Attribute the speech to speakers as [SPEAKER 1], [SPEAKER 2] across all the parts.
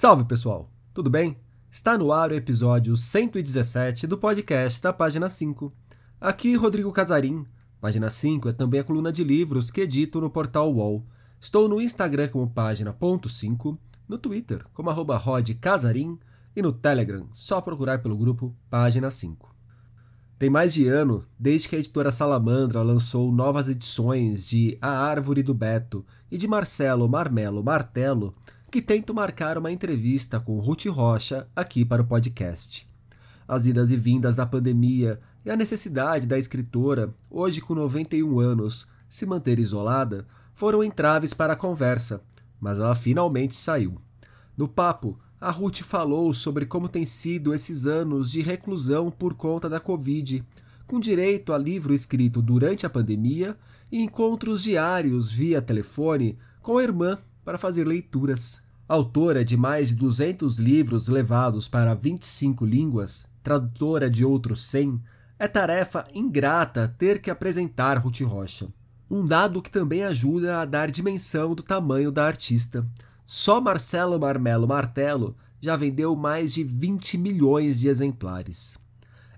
[SPEAKER 1] Salve pessoal, tudo bem? Está no ar o episódio 117 do podcast da página 5. Aqui Rodrigo Casarim. Página 5 é também a coluna de livros que edito no portal UOL. Estou no Instagram como página.5, no Twitter como arroba rodcasarim e no Telegram, só procurar pelo grupo Página 5. Tem mais de ano desde que a editora Salamandra lançou novas edições de A Árvore do Beto e de Marcelo Marmelo Martelo, que tento marcar uma entrevista com Ruth Rocha aqui para o podcast. As idas e vindas da pandemia e a necessidade da escritora, hoje com 91 anos, se manter isolada foram entraves para a conversa, mas ela finalmente saiu. No papo, a Ruth falou sobre como tem sido esses anos de reclusão por conta da Covid, com direito a livro escrito durante a pandemia e encontros diários via telefone com a irmã para fazer leituras. Autora de mais de 200 livros levados para 25 línguas, tradutora de outros 100, é tarefa ingrata ter que apresentar Ruth Rocha. Um dado que também ajuda a dar dimensão do tamanho da artista. Só Marcelo Marmelo Martelo já vendeu mais de 20 milhões de exemplares.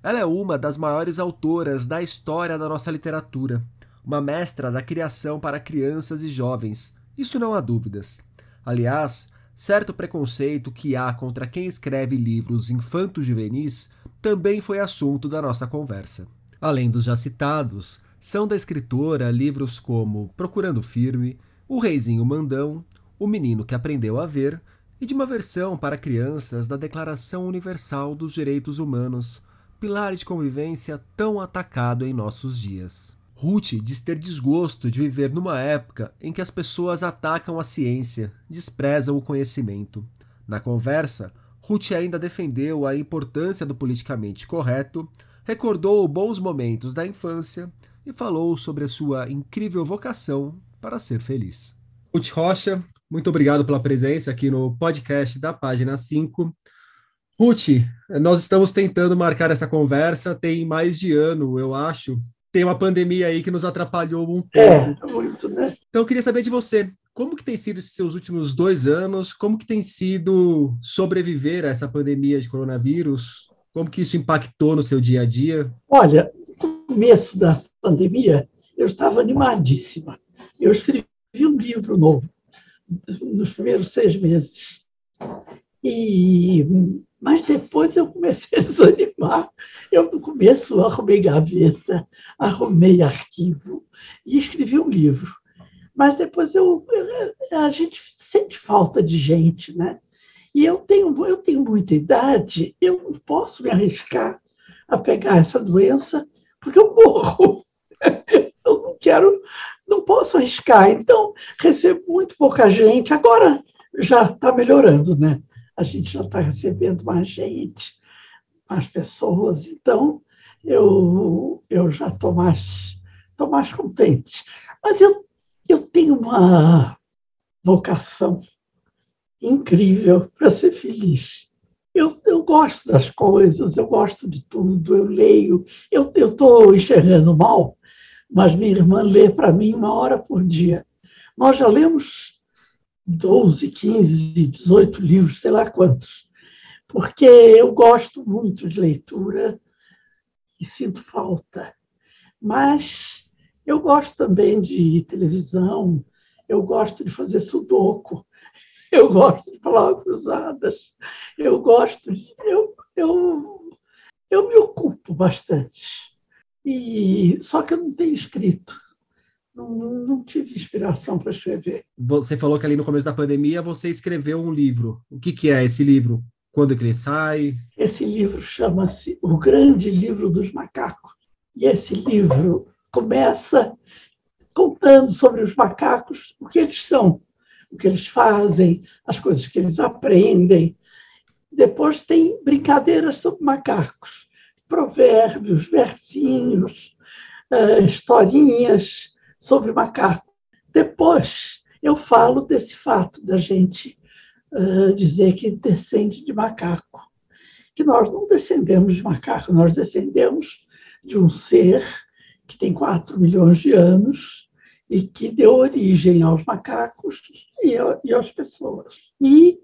[SPEAKER 1] Ela é uma das maiores autoras da história da nossa literatura, uma mestra da criação para crianças e jovens, isso não há dúvidas. Aliás, certo preconceito que há contra quem escreve livros infanto-juvenis também foi assunto da nossa conversa. Além dos já citados, são da escritora livros como Procurando Firme, O Reizinho Mandão, o Menino que Aprendeu a Ver, e de uma versão para crianças da Declaração Universal dos Direitos Humanos, pilar de convivência tão atacado em nossos dias. Ruth diz ter desgosto de viver numa época em que as pessoas atacam a ciência, desprezam o conhecimento. Na conversa, Ruth ainda defendeu a importância do politicamente correto, recordou bons momentos da infância e falou sobre a sua incrível vocação para ser feliz. Ruth Rocha, muito obrigado pela presença aqui no podcast da página 5. Ruth, nós estamos tentando marcar essa conversa tem mais de ano, eu acho. Tem uma pandemia aí que nos atrapalhou um pouco.
[SPEAKER 2] É, muito, né?
[SPEAKER 1] Então eu queria saber de você, como que tem sido esses seus últimos dois anos? Como que tem sido sobreviver a essa pandemia de coronavírus? Como que isso impactou no seu dia a dia?
[SPEAKER 2] Olha, no começo da pandemia, eu estava animadíssima. Eu escrevi um livro novo nos primeiros seis meses. E, mas depois eu comecei a desanimar. Eu, no começo, arrumei gaveta, arrumei arquivo e escrevi um livro. Mas depois eu, a gente sente falta de gente, né? E eu tenho, eu tenho muita idade, eu não posso me arriscar a pegar essa doença, porque eu morro. Eu não quero não posso arriscar. Então, recebo muito pouca gente. Agora já está melhorando, né? A gente já está recebendo mais gente, mais pessoas. Então, eu, eu já estou mais, tô mais contente. Mas eu, eu tenho uma vocação incrível para ser feliz. Eu, eu gosto das coisas, eu gosto de tudo, eu leio. Eu estou enxergando mal, mas minha irmã lê para mim uma hora por dia. Nós já lemos 12, 15, 18 livros, sei lá quantos, porque eu gosto muito de leitura e sinto falta. Mas eu gosto também de televisão, eu gosto de fazer sudoku, eu gosto de palavras cruzadas, eu gosto de. Eu, eu, eu me ocupo bastante. E, só que eu não tenho escrito. Não, não tive inspiração para escrever.
[SPEAKER 1] Você falou que ali no começo da pandemia você escreveu um livro. O que, que é esse livro? Quando que ele sai?
[SPEAKER 2] Esse livro chama-se O Grande Livro dos Macacos. E esse livro começa contando sobre os macacos, o que eles são, o que eles fazem, as coisas que eles aprendem. Depois tem brincadeiras sobre macacos provérbios, versinhos, uh, historinhas sobre macaco. Depois eu falo desse fato da gente uh, dizer que descende de macaco, que nós não descendemos de macaco, nós descendemos de um ser que tem 4 milhões de anos e que deu origem aos macacos e, e às pessoas. E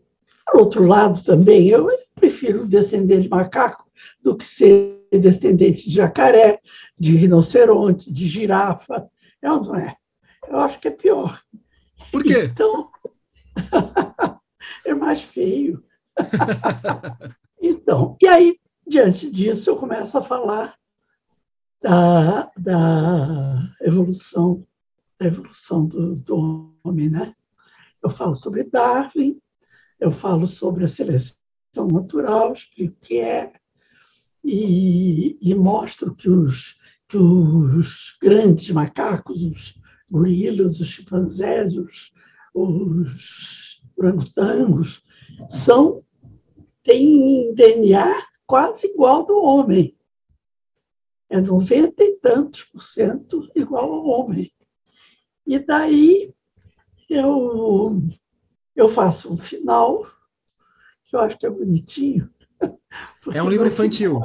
[SPEAKER 2] Por outro lado, também, eu prefiro descender de macaco do que ser descendente de jacaré, de rinoceronte, de girafa. É ou não é? Eu acho que é pior.
[SPEAKER 1] Por quê?
[SPEAKER 2] Então, é mais feio. então, e aí, diante disso, eu começo a falar da, da evolução, da evolução do, do homem, né? Eu falo sobre Darwin, eu falo sobre a seleção natural, explico o que é, e, e mostro que os, os grandes macacos, os gorilas, os chimpanzés, os, os orangotangos, são, têm DNA quase igual do homem. É noventa e tantos por cento igual ao homem. E daí eu, eu faço um final, que eu acho que é bonitinho.
[SPEAKER 1] É um livro infantil.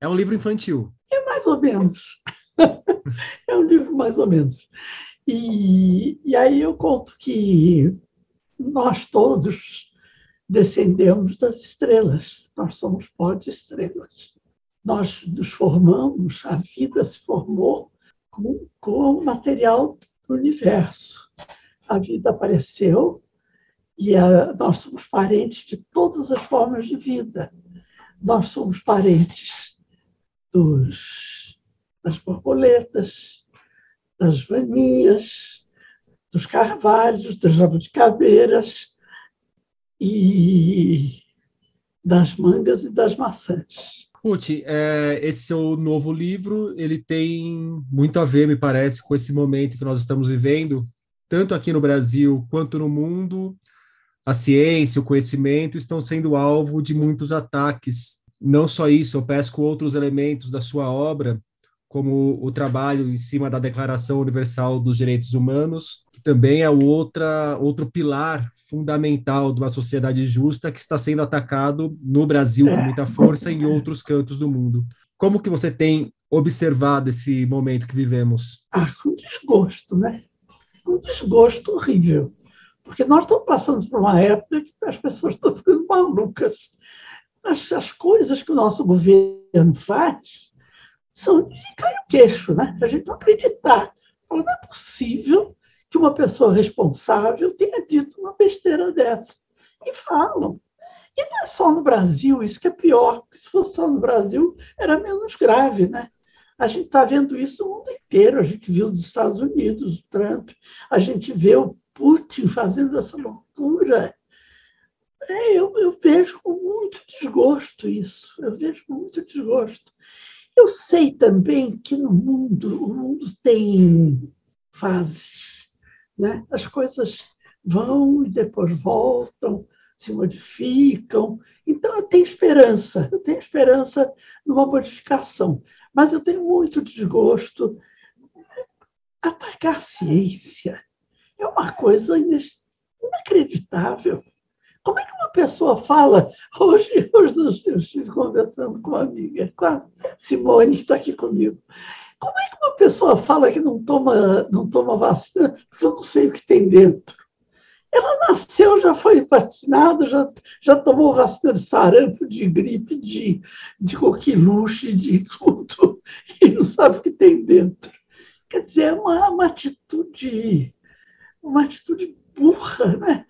[SPEAKER 1] É um livro infantil.
[SPEAKER 2] Mais ou menos. é um livro mais ou menos. E, e aí eu conto que nós todos descendemos das estrelas, nós somos pó de estrelas. Nós nos formamos, a vida se formou com, com o material do universo. A vida apareceu e a, nós somos parentes de todas as formas de vida. Nós somos parentes dos, das borboletas, das vaninhas, dos carvalhos, das jabuticabeiras e das mangas e das maçãs.
[SPEAKER 1] Ruth, é, esse seu novo livro, ele tem muito a ver, me parece, com esse momento que nós estamos vivendo, tanto aqui no Brasil quanto no mundo. A ciência, o conhecimento estão sendo alvo de muitos ataques. Não só isso, eu pesco outros elementos da sua obra, como o trabalho em cima da Declaração Universal dos Direitos Humanos, que também é outra, outro pilar fundamental de uma sociedade justa que está sendo atacado no Brasil com muita força e em outros cantos do mundo. Como que você tem observado esse momento que vivemos?
[SPEAKER 2] Ah, com desgosto, né? Um desgosto horrível. Porque nós estamos passando por uma época que as pessoas estão ficando malucas. As, as coisas que o nosso governo faz são de cair o queixo, né? A gente não acreditar. Não é possível que uma pessoa responsável tenha dito uma besteira dessa. E falam. E não é só no Brasil, isso que é pior, porque se fosse só no Brasil, era menos grave, né? A gente está vendo isso no mundo inteiro. A gente viu nos Estados Unidos, o Trump, a gente vê o Putin fazendo essa loucura. É, eu, eu vejo com muito desgosto isso. Eu vejo com muito desgosto. Eu sei também que no mundo, o mundo tem fases né? As coisas vão e depois voltam, se modificam. Então, eu tenho esperança, eu tenho esperança numa modificação, mas eu tenho muito desgosto. Atacar a ciência é uma coisa inacreditável. Como é que uma pessoa fala? Hoje, hoje eu estive conversando com uma amiga, com a Simone, que está aqui comigo. Como é que uma pessoa fala que não toma, não toma vacina porque eu não sei o que tem dentro? Ela nasceu, já foi vacinada, já, já tomou vacina de sarampo, de gripe, de, de coqueluche, de tudo, e não sabe o que tem dentro. Quer dizer, é uma, uma atitude, uma atitude burra, né?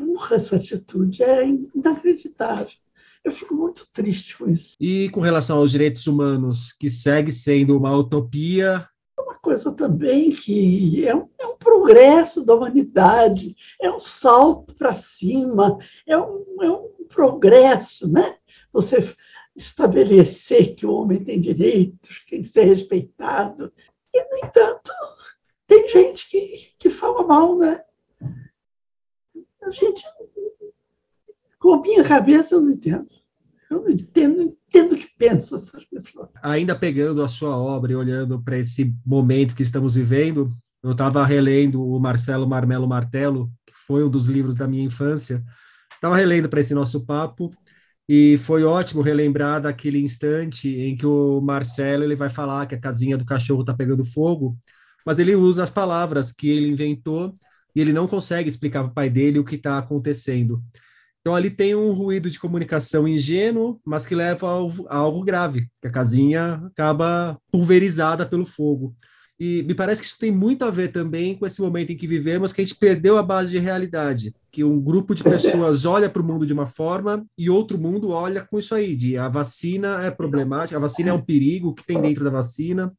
[SPEAKER 2] Burra essa atitude, é inacreditável. Eu fico muito triste com isso.
[SPEAKER 1] E com relação aos direitos humanos, que segue sendo uma utopia.
[SPEAKER 2] É uma coisa também que é um, é um progresso da humanidade, é um salto para cima, é um, é um progresso, né? Você estabelecer que o homem tem direitos, tem que ser respeitado. E, no entanto, tem gente que, que fala mal, né? A gente com minha cabeça eu não entendo. Eu não entendo, não entendo o que pensam essas pessoas.
[SPEAKER 1] Ainda pegando a sua obra e olhando para esse momento que estamos vivendo, eu estava relendo o Marcelo Marmelo Martelo, que foi um dos livros da minha infância. Estava relendo para esse nosso papo e foi ótimo relembrar daquele instante em que o Marcelo ele vai falar que a casinha do cachorro está pegando fogo, mas ele usa as palavras que ele inventou e ele não consegue explicar para o pai dele o que está acontecendo. Então ali tem um ruído de comunicação ingênuo, mas que leva a algo grave, que a casinha acaba pulverizada pelo fogo. E me parece que isso tem muito a ver também com esse momento em que vivemos, que a gente perdeu a base de realidade, que um grupo de pessoas olha para o mundo de uma forma e outro mundo olha com isso aí, de a vacina é problemática, a vacina é um perigo, o que tem dentro da vacina,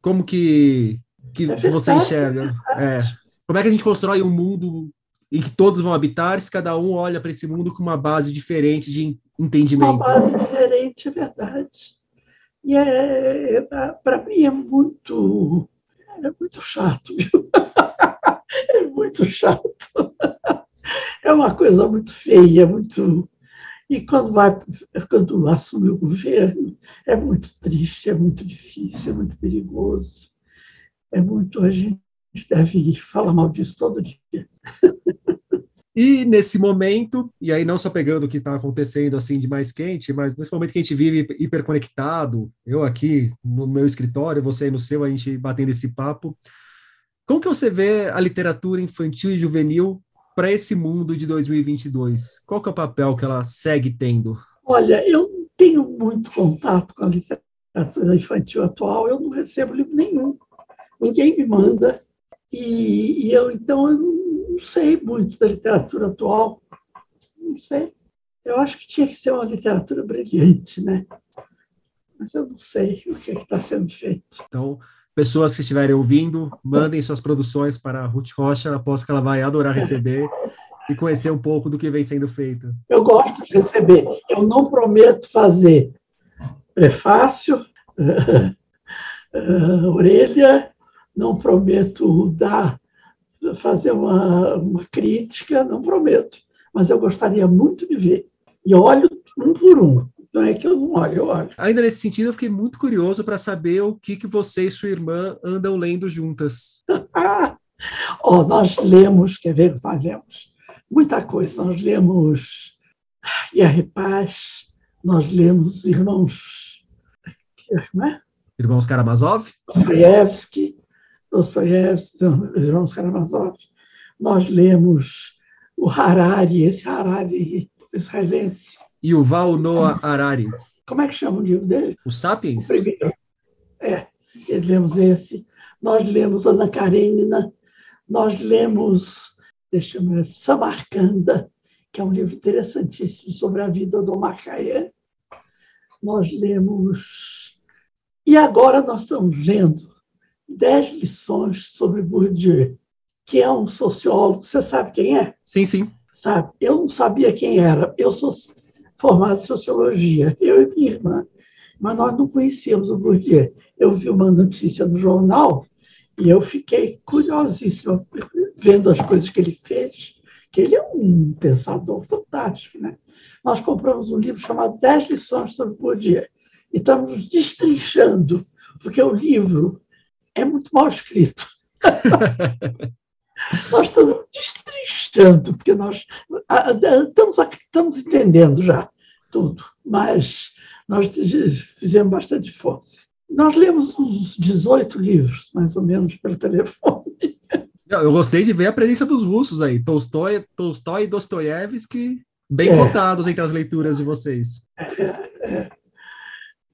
[SPEAKER 1] como que, que você enxerga? É, como é que a gente constrói um mundo em que todos vão habitar se cada um olha para esse mundo com uma base diferente de entendimento?
[SPEAKER 2] Uma base diferente, é verdade. E é, para mim é muito é muito chato, viu? É muito chato. É uma coisa muito feia, muito. E quando vai, quando assume o governo, é muito triste, é muito difícil, é muito perigoso. É muito. A gente deve falar mal disso todo dia.
[SPEAKER 1] E nesse momento, e aí não só pegando o que está acontecendo assim de mais quente, mas nesse momento que a gente vive hiperconectado, eu aqui no meu escritório, você aí no seu, a gente batendo esse papo, como que você vê a literatura infantil e juvenil para esse mundo de 2022? Qual que é o papel que ela segue tendo?
[SPEAKER 2] Olha, eu não tenho muito contato com a literatura infantil atual, eu não recebo livro nenhum. Ninguém me manda. E, e eu, então, eu não sei muito da literatura atual, não sei. Eu acho que tinha que ser uma literatura brilhante, né? Mas eu não sei o que é está sendo feito.
[SPEAKER 1] Então, pessoas que estiverem ouvindo, mandem suas produções para a Ruth Rocha, aposto que ela vai adorar receber e conhecer um pouco do que vem sendo feito.
[SPEAKER 2] Eu gosto de receber. Eu não prometo fazer prefácio, uh, uh, orelha, não prometo dar fazer uma, uma crítica, não prometo, mas eu gostaria muito de ver. E olho um por um. Não é que eu não olho, eu olho.
[SPEAKER 1] Ainda nesse sentido, eu fiquei muito curioso para saber o que, que você e sua irmã andam lendo juntas.
[SPEAKER 2] oh, nós lemos, quer ver, nós lemos muita coisa. Nós lemos Guerra e Paz, nós lemos Irmãos.
[SPEAKER 1] É? Irmãos Karamazov?
[SPEAKER 2] Dostoiévski, Dostoiévski, Irmãos Karamazov. Nós lemos o Harari, esse Harari israelense.
[SPEAKER 1] E o Val Noah Harari.
[SPEAKER 2] Como é que chama o livro dele?
[SPEAKER 1] O Sapiens?
[SPEAKER 2] O primeiro. É, lemos esse. Nós lemos Ana Karenina, nós lemos, deixa eu ver, Samarcanda, que é um livro interessantíssimo sobre a vida do Macaé. Nós lemos. E agora nós estamos lendo dez lições sobre Bourdieu, que é um sociólogo. Você sabe quem é?
[SPEAKER 1] Sim, sim.
[SPEAKER 2] Sabe? Eu não sabia quem era. Eu sou formado em sociologia, eu e minha irmã, mas nós não conhecíamos o Bourdieu. Eu vi uma notícia no jornal e eu fiquei curiosíssima vendo as coisas que ele fez, que ele é um pensador fantástico, né? Nós compramos um livro chamado Dez lições sobre Bourdieu e estamos destrinchando, porque o livro é muito mal escrito. nós estamos destrinchando, porque nós estamos, estamos entendendo já tudo, mas nós fizemos bastante esforço. Nós lemos uns 18 livros, mais ou menos, pelo telefone.
[SPEAKER 1] Eu gostei de ver a presença dos russos aí, Tolstói, Tolstói e Dostoiévski, bem é. contados entre as leituras de vocês.
[SPEAKER 2] É, é.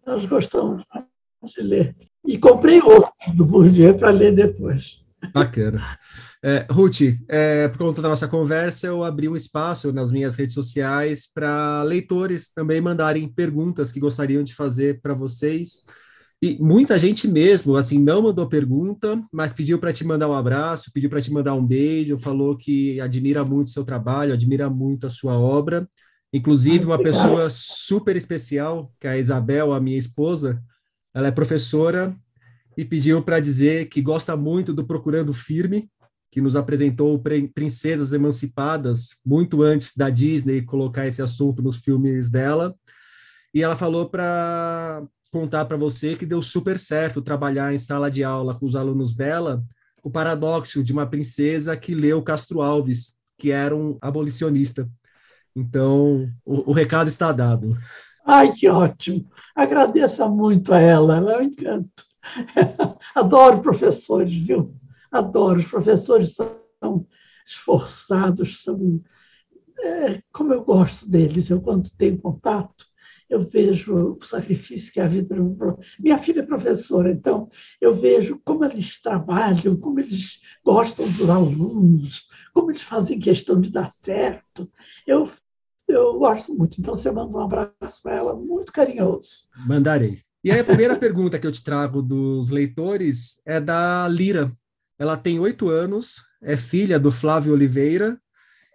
[SPEAKER 2] Nós gostamos de ler. E comprei outro do Bourdieu para ler depois.
[SPEAKER 1] Bacana. É, Ruth, é, por conta da nossa conversa, eu abri um espaço nas minhas redes sociais para leitores também mandarem perguntas que gostariam de fazer para vocês. E muita gente mesmo, assim, não mandou pergunta, mas pediu para te mandar um abraço, pediu para te mandar um beijo, falou que admira muito o seu trabalho, admira muito a sua obra. Inclusive, uma pessoa super especial, que é a Isabel, a minha esposa, ela é professora e pediu para dizer que gosta muito do Procurando Firme, que nos apresentou Princesas Emancipadas muito antes da Disney colocar esse assunto nos filmes dela. E ela falou para contar para você que deu super certo trabalhar em sala de aula com os alunos dela o paradoxo de uma princesa que leu Castro Alves, que era um abolicionista. Então, o, o recado está dado.
[SPEAKER 2] Ai, que ótimo! Agradeça muito a ela, ela é um encanto. Adoro professores, viu? Adoro. Os professores são esforçados, são é, como eu gosto deles, eu quando tenho contato, eu vejo o sacrifício que a vida. Minha filha é professora, então eu vejo como eles trabalham, como eles gostam dos alunos, como eles fazem questão de dar certo. Eu, eu gosto muito. Então você manda um abraço para ela, muito carinhoso.
[SPEAKER 1] Mandarei. E aí a primeira pergunta que eu te trago dos leitores é da Lira. Ela tem oito anos, é filha do Flávio Oliveira,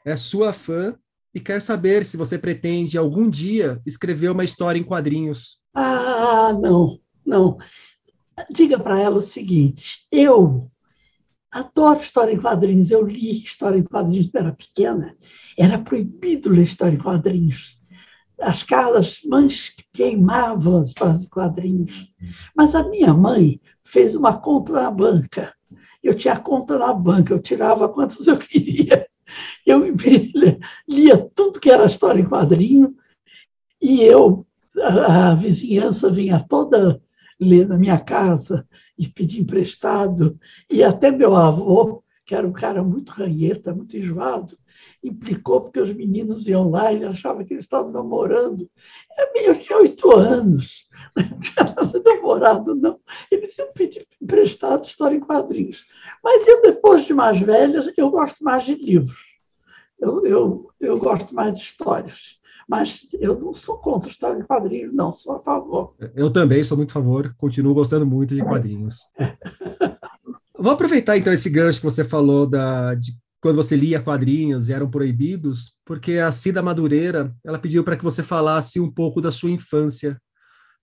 [SPEAKER 1] é sua fã e quer saber se você pretende algum dia escrever uma história em quadrinhos.
[SPEAKER 2] Ah, não, não. Diga para ela o seguinte: eu adoro história em quadrinhos. Eu li história em quadrinhos quando era pequena. Era proibido ler história em quadrinhos. As casas, mães queimavam as histórias em quadrinhos. Mas a minha mãe fez uma conta na banca. Eu tinha conta na banca, eu tirava quantos eu queria. Eu lia tudo que era história em quadrinho e eu, a, a vizinhança vinha toda ler na minha casa e pedir emprestado. E até meu avô, que era um cara muito ranheta, muito enjoado, implicou porque os meninos iam lá e achavam que eles estavam namorando. Eu tinha oito anos, não namorado, não. Eles iam pedir emprestado história em quadrinhos. Mas eu, depois de mais velha, eu gosto mais de livros. Eu, eu, eu gosto mais de histórias. Mas eu não sou contra história em quadrinhos, não, sou a favor.
[SPEAKER 1] Eu também sou muito a favor, continuo gostando muito de quadrinhos. Vou aproveitar então esse gancho que você falou da, de quando você lia quadrinhos e eram proibidos, porque a Cida Madureira, ela pediu para que você falasse um pouco da sua infância.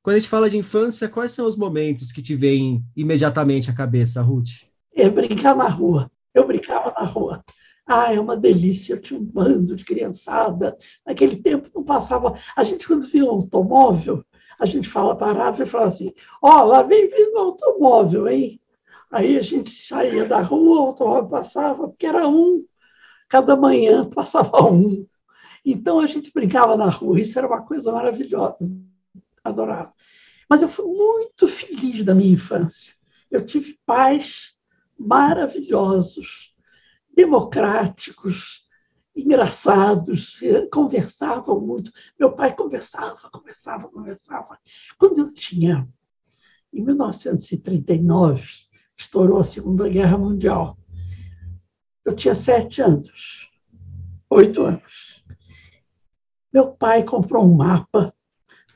[SPEAKER 1] Quando a gente fala de infância, quais são os momentos que te vêm imediatamente à cabeça, Ruth?
[SPEAKER 2] É brincar na rua. Eu brincava na rua. Ah, é uma delícia. Tinha um bando de criançada. Naquele tempo não passava. A gente, quando via um automóvel, a gente fala, parava e falava assim: Ó, oh, lá vem vindo um automóvel, hein? Aí a gente saía da rua, o automóvel passava, porque era um. Cada manhã passava um. Então a gente brincava na rua. Isso era uma coisa maravilhosa. Adorava. Mas eu fui muito feliz da minha infância. Eu tive pais maravilhosos democráticos, engraçados, conversavam muito. Meu pai conversava, conversava, conversava. Quando eu tinha, em 1939, estourou a Segunda Guerra Mundial. Eu tinha sete anos, oito anos. Meu pai comprou um mapa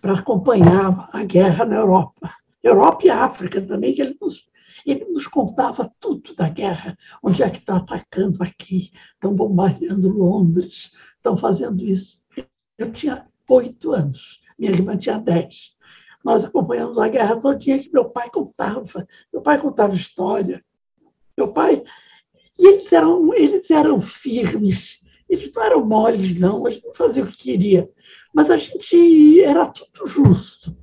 [SPEAKER 2] para acompanhar a guerra na Europa. Europa e África também, que ele nos ele nos contava tudo da guerra, onde é que está atacando aqui, estão bombardeando Londres, estão fazendo isso. Eu tinha oito anos, minha irmã tinha dez. Nós acompanhamos a guerra todinha que meu pai contava. Meu pai contava história. Meu pai... E eles eram, eles eram firmes, eles não eram moles, não, a gente não fazia o que queria. Mas a gente era tudo justo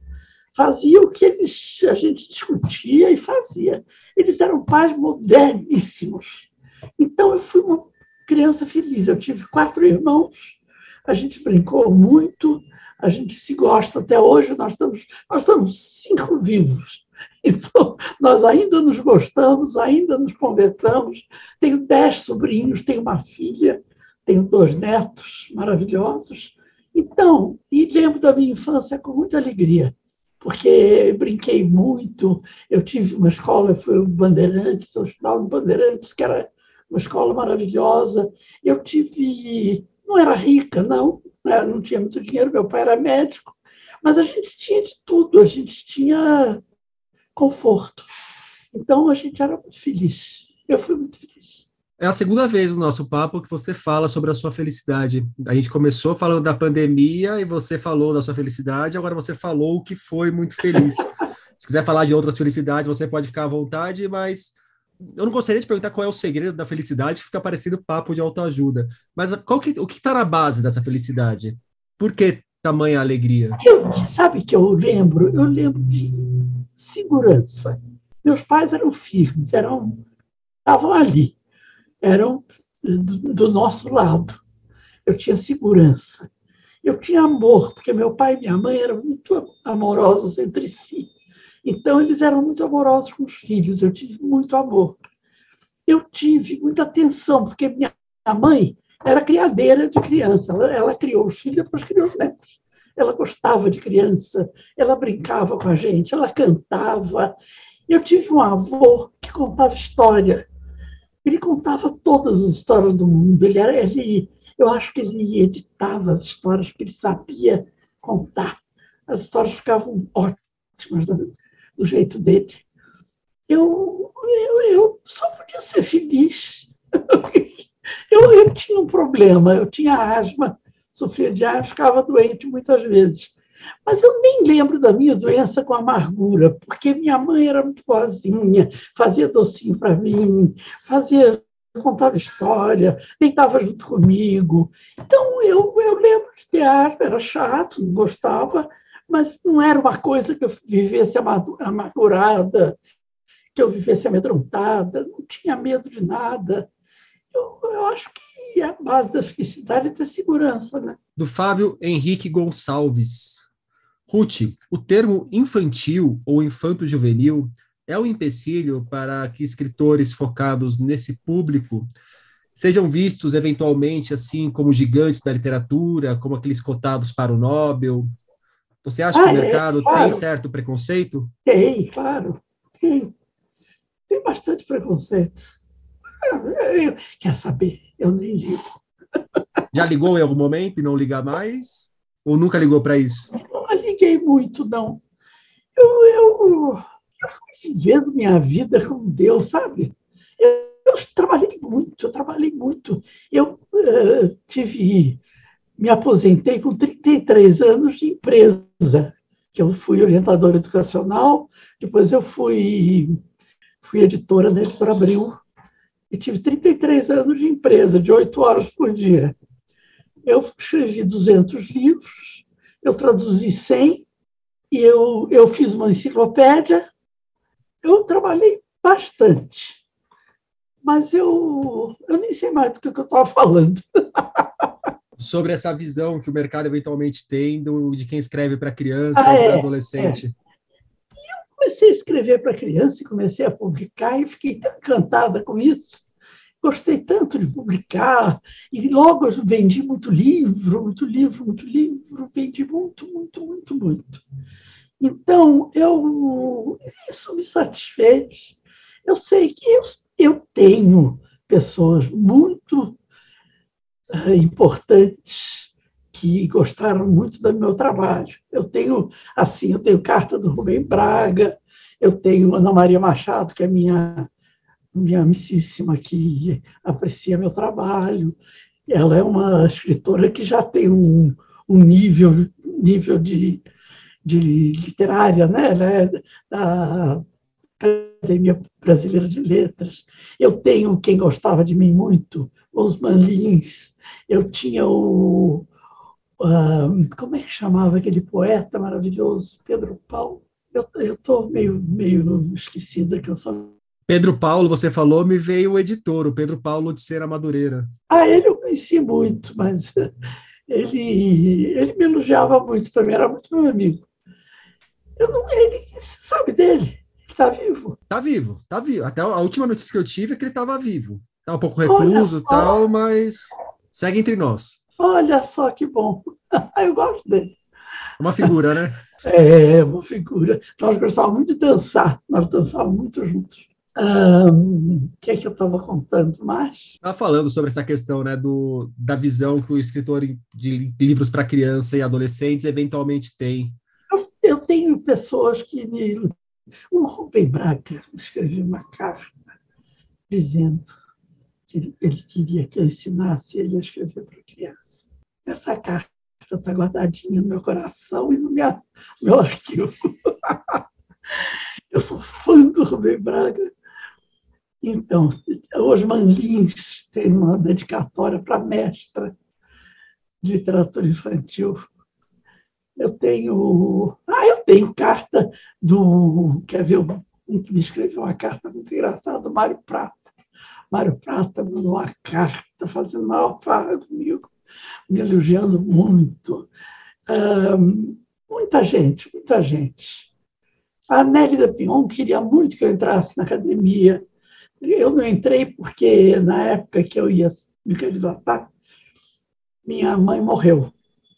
[SPEAKER 2] fazia o que eles, a gente discutia e fazia. Eles eram pais moderníssimos. Então, eu fui uma criança feliz. Eu tive quatro irmãos, a gente brincou muito, a gente se gosta até hoje, nós estamos, nós estamos cinco vivos. Então, nós ainda nos gostamos, ainda nos conversamos. Tenho dez sobrinhos, tenho uma filha, tenho dois netos maravilhosos. Então, e lembro da minha infância com muita alegria porque brinquei muito. Eu tive uma escola, foi o Bandeirantes, eu estudava no Bandeirantes, que era uma escola maravilhosa. Eu tive, não era rica, não, né? não tinha muito dinheiro, meu pai era médico, mas a gente tinha de tudo, a gente tinha conforto. Então a gente era muito feliz. Eu fui muito feliz.
[SPEAKER 1] É a segunda vez no nosso papo que você fala sobre a sua felicidade. A gente começou falando da pandemia e você falou da sua felicidade, agora você falou que foi muito feliz. Se quiser falar de outras felicidades, você pode ficar à vontade, mas eu não gostaria de perguntar qual é o segredo da felicidade, que fica parecendo papo de autoajuda. Mas qual que, o que está na base dessa felicidade? Por que tamanha alegria?
[SPEAKER 2] Eu, sabe que eu lembro? Eu lembro de segurança. Meus pais eram firmes, eram estavam ali eram do, nosso lado. Eu tinha segurança. Eu tinha amor, porque meu pai e minha mãe eram muito amorosos entre si. Então, eles eram muito amorosos com os filhos. Eu tive muito amor. Eu tive muita atenção, porque minha mãe era criadeira de criança. Ela, ela criou os filhos, depois criou os netos. Ela gostava de criança, ela brincava com a gente, ela cantava. Eu tive um avô que contava história. Ele contava todas as histórias do mundo. Ele era, ele, eu acho que ele editava as histórias, porque ele sabia contar. As histórias ficavam ótimas do, do jeito dele. Eu, eu, eu só podia ser feliz. Eu, eu tinha um problema, eu tinha asma, sofria de asma, ficava doente muitas vezes. Mas eu nem lembro da minha doença com amargura, porque minha mãe era muito boazinha, fazia docinho para mim, fazia contava história, deitava junto comigo. Então, eu, eu lembro de asma, era chato, não gostava, mas não era uma coisa que eu vivesse amargurada, que eu vivesse amedrontada, não tinha medo de nada. Eu, eu acho que a base da felicidade é ter segurança. Né?
[SPEAKER 1] Do Fábio Henrique Gonçalves. Ruth, o termo infantil ou infanto-juvenil é um empecilho para que escritores focados nesse público sejam vistos eventualmente assim como gigantes da literatura, como aqueles cotados para o Nobel. Você acha ah, que o ah, é, mercado é, claro. tem certo preconceito?
[SPEAKER 2] Tem, claro. Tem. Tem bastante preconceito. Eu, quer saber? Eu nem ligo.
[SPEAKER 1] Já ligou em algum momento e não liga mais? Ou nunca ligou para isso?
[SPEAKER 2] Liguei muito, não. Eu, eu, eu fui vivendo minha vida com Deus, sabe? Eu, eu trabalhei muito, eu trabalhei muito. Eu uh, tive, me aposentei com 33 anos de empresa, que eu fui orientadora educacional, depois eu fui, fui editora da Editora Abril, e tive 33 anos de empresa, de oito horas por dia. Eu escrevi 200 livros, eu traduzi 100, e eu, eu fiz uma enciclopédia. Eu trabalhei bastante, mas eu, eu nem sei mais do que eu estava falando.
[SPEAKER 1] Sobre essa visão que o mercado eventualmente tem do, de quem escreve para criança ah, e para é, adolescente. É
[SPEAKER 2] comecei a escrever para criança e comecei a publicar e fiquei tão encantada com isso. Gostei tanto de publicar e logo vendi muito livro, muito livro, muito livro, vendi muito, muito, muito, muito. Então, eu, isso me satisfez. Eu sei que eu, eu tenho pessoas muito uh, importantes que gostaram muito do meu trabalho. Eu tenho, assim, eu tenho carta do Rubem Braga, eu tenho Ana Maria Machado, que é minha minha amicíssima, que aprecia meu trabalho. Ela é uma escritora que já tem um, um nível, nível de, de literária, né? Ela é da Academia Brasileira de Letras. Eu tenho quem gostava de mim muito, Osman Lins. Eu tinha o, Uh, como é que chamava aquele poeta maravilhoso, Pedro Paulo? Eu estou meio, meio esquecida que eu sou.
[SPEAKER 1] Pedro Paulo, você falou, me veio o editor, o Pedro Paulo de Cera Madureira.
[SPEAKER 2] Ah, ele eu conheci muito, mas ele, ele me elogiava muito também, era muito meu amigo. Eu não, ele sabe dele, ele está vivo.
[SPEAKER 1] Está vivo, está vivo. Até a última notícia que eu tive é que ele estava vivo. Está um pouco recluso e tal, mas segue entre nós.
[SPEAKER 2] Olha só que bom. Eu gosto dele.
[SPEAKER 1] Uma figura, né?
[SPEAKER 2] É, uma figura. Nós gostávamos muito de dançar, nós dançávamos muito juntos. O um, que é que eu estava contando mais?
[SPEAKER 1] Estava falando sobre essa questão né, do, da visão que o escritor de livros para criança e adolescentes eventualmente tem.
[SPEAKER 2] Eu, eu tenho pessoas que me. O Rubem Braga escreveu uma carta dizendo que ele, ele queria que eu ensinasse ele a escrever para criança. Essa carta está guardadinha no meu coração e no minha, meu arquivo. Eu sou fã do Rubem Braga. Então, Osman Lins tem uma dedicatória para mestra de literatura infantil. Eu tenho. Ah, eu tenho carta do. Quer ver? Um que me escreveu uma carta muito engraçada, do Mário Prata. Mário Prata mandou uma carta fazendo maior farra comigo me elogiando muito. Uh, muita gente, muita gente. A Nélida Pion queria muito que eu entrasse na academia. Eu não entrei porque, na época que eu ia me candidatar, minha mãe morreu.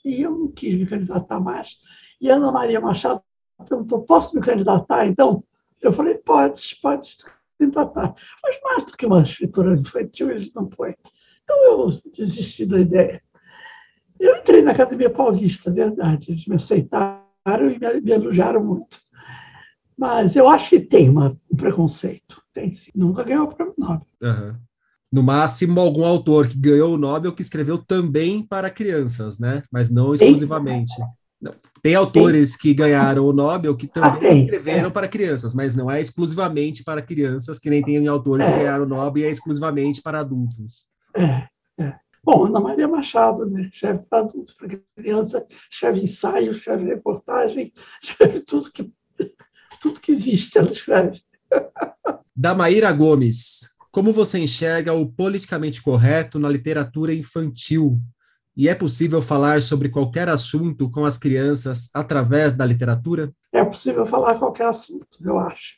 [SPEAKER 2] E eu não quis me candidatar mais. E Ana Maria Machado perguntou: posso me candidatar? Então, eu falei: pode, pode se candidatar. Mas mais do que uma escritora infantil, eles não põem. Então, eu desisti da ideia. Eu entrei na Academia Paulista, verdade. Eles me aceitaram e me, me elogiaram muito. Mas eu acho que tem uma, um preconceito. Tem sim. Nunca ganhou o prêmio Nobel.
[SPEAKER 1] Uhum. No máximo, algum autor que ganhou o Nobel que escreveu também para crianças, né? Mas não exclusivamente. Não. Tem autores tem. que ganharam o Nobel que também ah, escreveram é. para crianças, mas não é exclusivamente para crianças, que nem tem autores é. que ganharam o Nobel e é exclusivamente para adultos.
[SPEAKER 2] É, é. Bom, Ana Maria Machado, né? Escreve para adultos, para criança, escreve ensaio, escreve reportagem, escreve tudo que, tudo que existe, ela escreve.
[SPEAKER 1] Damaíra Gomes, como você enxerga o politicamente correto na literatura infantil? E é possível falar sobre qualquer assunto com as crianças através da literatura?
[SPEAKER 2] É possível falar qualquer assunto, eu acho.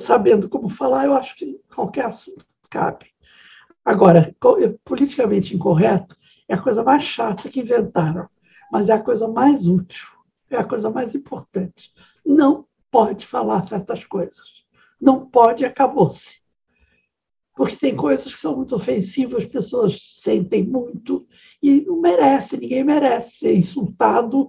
[SPEAKER 2] Sabendo como falar, eu acho que qualquer assunto cabe. Agora, politicamente incorreto é a coisa mais chata que inventaram, mas é a coisa mais útil, é a coisa mais importante. Não pode falar certas coisas. Não pode, acabou-se porque tem coisas que são muito ofensivas, as pessoas sentem muito e não merece, ninguém merece ser insultado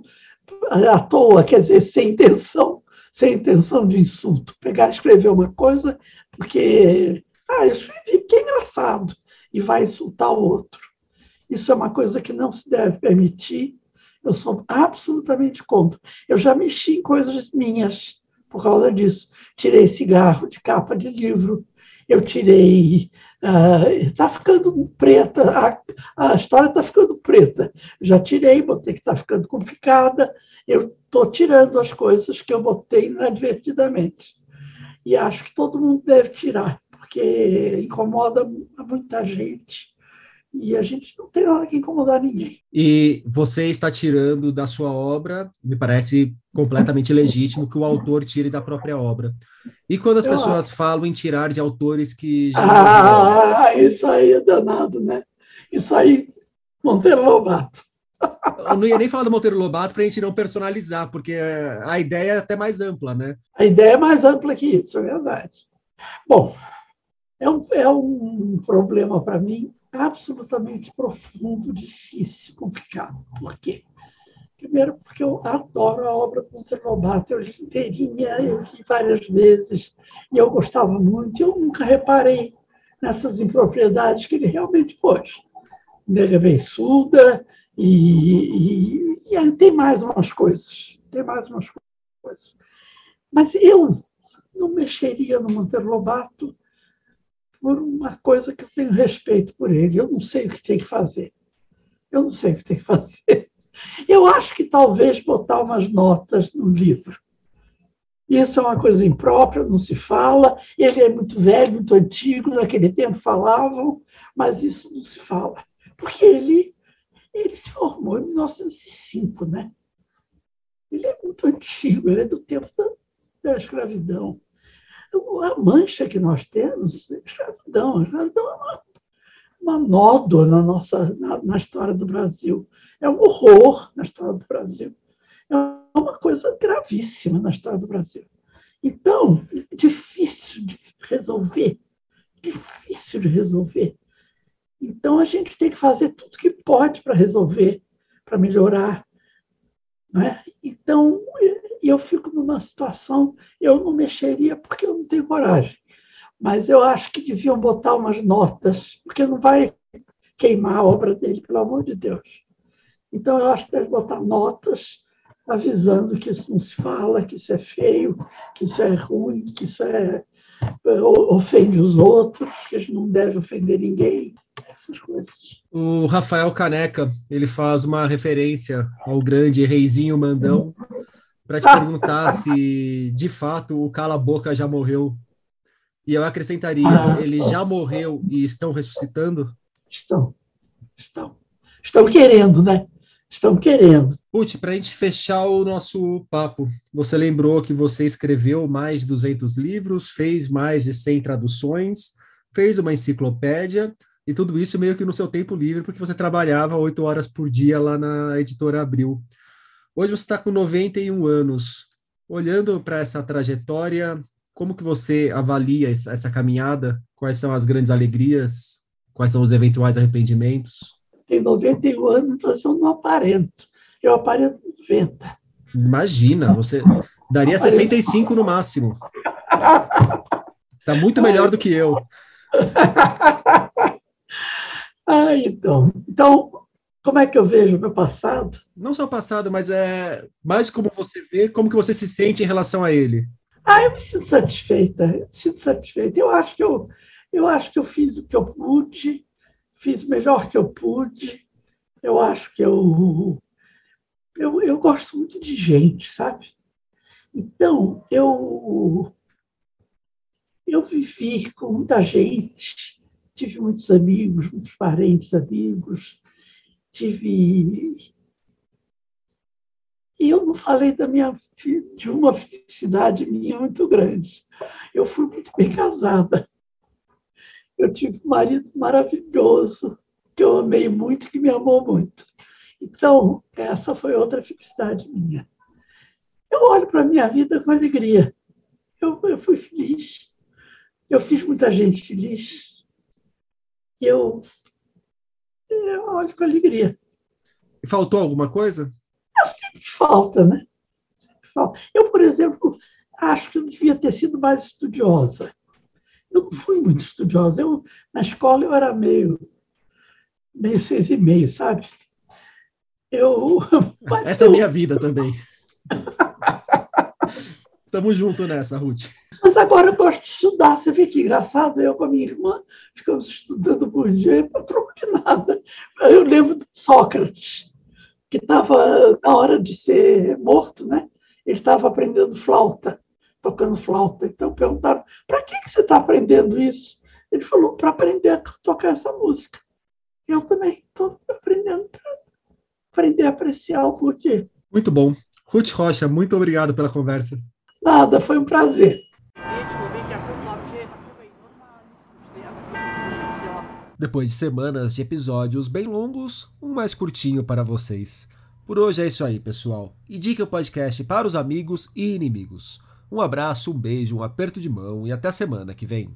[SPEAKER 2] à toa, quer dizer, sem intenção, sem intenção de insulto. Pegar e escrever uma coisa porque, ah, eu escrevi porque é engraçado, e vai insultar o outro. Isso é uma coisa que não se deve permitir. Eu sou absolutamente contra. Eu já mexi em coisas minhas por causa disso. Tirei cigarro de capa de livro, eu tirei. Está uh, ficando preta, a, a história está ficando preta. Já tirei, botei que está ficando complicada. Eu estou tirando as coisas que eu botei inadvertidamente. E acho que todo mundo deve tirar, porque incomoda muita gente e a gente não tem nada que incomodar ninguém.
[SPEAKER 1] E você está tirando da sua obra, me parece completamente legítimo que o autor tire da própria obra. E quando as Eu pessoas acho. falam em tirar de autores que já.
[SPEAKER 2] Ah, isso aí é danado, né? Isso aí, Monteiro Lobato.
[SPEAKER 1] Eu não ia nem falar do Monteiro Lobato para a gente não personalizar, porque a ideia é até mais ampla, né?
[SPEAKER 2] A ideia é mais ampla que isso, é verdade. Bom, é um, é um problema para mim absolutamente profundo, difícil, complicado. Por quê? Primeiro, porque eu adoro a obra Monteiro Lobato, eu li inteirinha, eu li várias vezes, e eu gostava muito, e eu nunca reparei nessas impropriedades que ele realmente pôs. Nega beiçuda, e, e, e tem mais umas coisas, tem mais umas coisas. Mas eu não mexeria no Monteiro Lobato por uma coisa que eu tenho respeito por ele. Eu não sei o que tem que fazer. Eu não sei o que tem que fazer. Eu acho que talvez botar umas notas no livro. Isso é uma coisa imprópria, não se fala. Ele é muito velho, muito antigo, naquele tempo falavam, mas isso não se fala. Porque ele, ele se formou em 1905, né? Ele é muito antigo, ele é do tempo da, da escravidão a mancha que nós temos é escravidão. Escravidão é uma, uma nódoa na, nossa, na, na, história do Brasil. É um horror na história do Brasil. É uma coisa gravíssima na história do Brasil. Então, difícil de resolver. Difícil de resolver. Então, a gente tem que fazer tudo que pode para resolver, para melhorar. Né? Então, eu fico numa situação, eu não mexeria porque eu não tenho coragem. Mas eu acho que deviam botar umas notas, porque não vai queimar a obra dele, pelo amor de Deus. Então, eu acho que deve botar notas avisando que isso não se fala, que isso é feio, que isso é ruim, que isso é ofende os outros, que a gente não deve ofender ninguém, essas coisas.
[SPEAKER 1] O Rafael Caneca, ele faz uma referência ao grande reizinho Mandão, para te perguntar se de fato o Cala Boca já morreu. E eu acrescentaria, ele já morreu e estão ressuscitando?
[SPEAKER 2] Estão, estão. Estão querendo, né? Estão querendo.
[SPEAKER 1] Putz, para a gente fechar o nosso papo, você lembrou que você escreveu mais de 200 livros, fez mais de 100 traduções, fez uma enciclopédia E tudo isso meio que no seu tempo livre, porque você trabalhava oito horas por dia lá na editora Abril. Hoje você está com 91 anos. Olhando para essa trajetória, como que você avalia essa, essa caminhada? Quais são as grandes alegrias? Quais são os eventuais arrependimentos?
[SPEAKER 2] Tem 91 anos, mas eu não aparento. Eu aparento 90.
[SPEAKER 1] Imagina, você daria 65 no máximo. Tá muito melhor do que eu.
[SPEAKER 2] ah, então. Então, como é que eu vejo o meu passado?
[SPEAKER 1] Não só o passado, mas é mais como você vê, como que você se sente em relação a ele.
[SPEAKER 2] Ah, eu me sinto satisfeita, eu me sinto satisfeita. Eu acho que eu, eu acho que eu fiz o que eu pude, fiz o melhor que eu pude. Eu acho que eu, eu, eu gosto muito de gente, sabe? Então, eu, eu vivi com muita gente, tive muitos amigos, muitos parentes amigos, tive. E eu não falei da minha de uma felicidade minha muito grande. Eu fui muito bem casada. Eu tive um marido maravilhoso, que eu amei muito, que me amou muito. Então, essa foi outra felicidade minha. Eu olho para a minha vida com alegria. Eu, eu fui feliz. Eu fiz muita gente feliz. Eu, eu olho com alegria.
[SPEAKER 1] E faltou alguma coisa?
[SPEAKER 2] Eu sempre falta, né? Sempre falta. Eu, por exemplo, acho que eu devia ter sido mais estudiosa. Eu não fui muito estudiosa. Eu, na escola eu era meio, meio seis e meio, sabe? Eu,
[SPEAKER 1] Essa eu... é a minha vida também. Tamo junto nessa, Ruth.
[SPEAKER 2] Agora eu gosto de estudar. Você vê que engraçado, eu com a minha irmã ficamos estudando por dia para troco de nada. Eu lembro de Sócrates, que estava na hora de ser morto, né? Ele estava aprendendo flauta, tocando flauta. Então perguntaram: para que, que você está aprendendo isso? Ele falou: para aprender a tocar essa música. Eu também estou aprendendo para aprender a apreciar o porquê.
[SPEAKER 1] Muito bom. Ruth Rocha, muito obrigado pela conversa.
[SPEAKER 2] Nada, foi um prazer.
[SPEAKER 1] Depois de semanas de episódios bem longos, um mais curtinho para vocês. Por hoje é isso aí, pessoal. Indique o podcast para os amigos e inimigos. Um abraço, um beijo, um aperto de mão e até a semana que vem.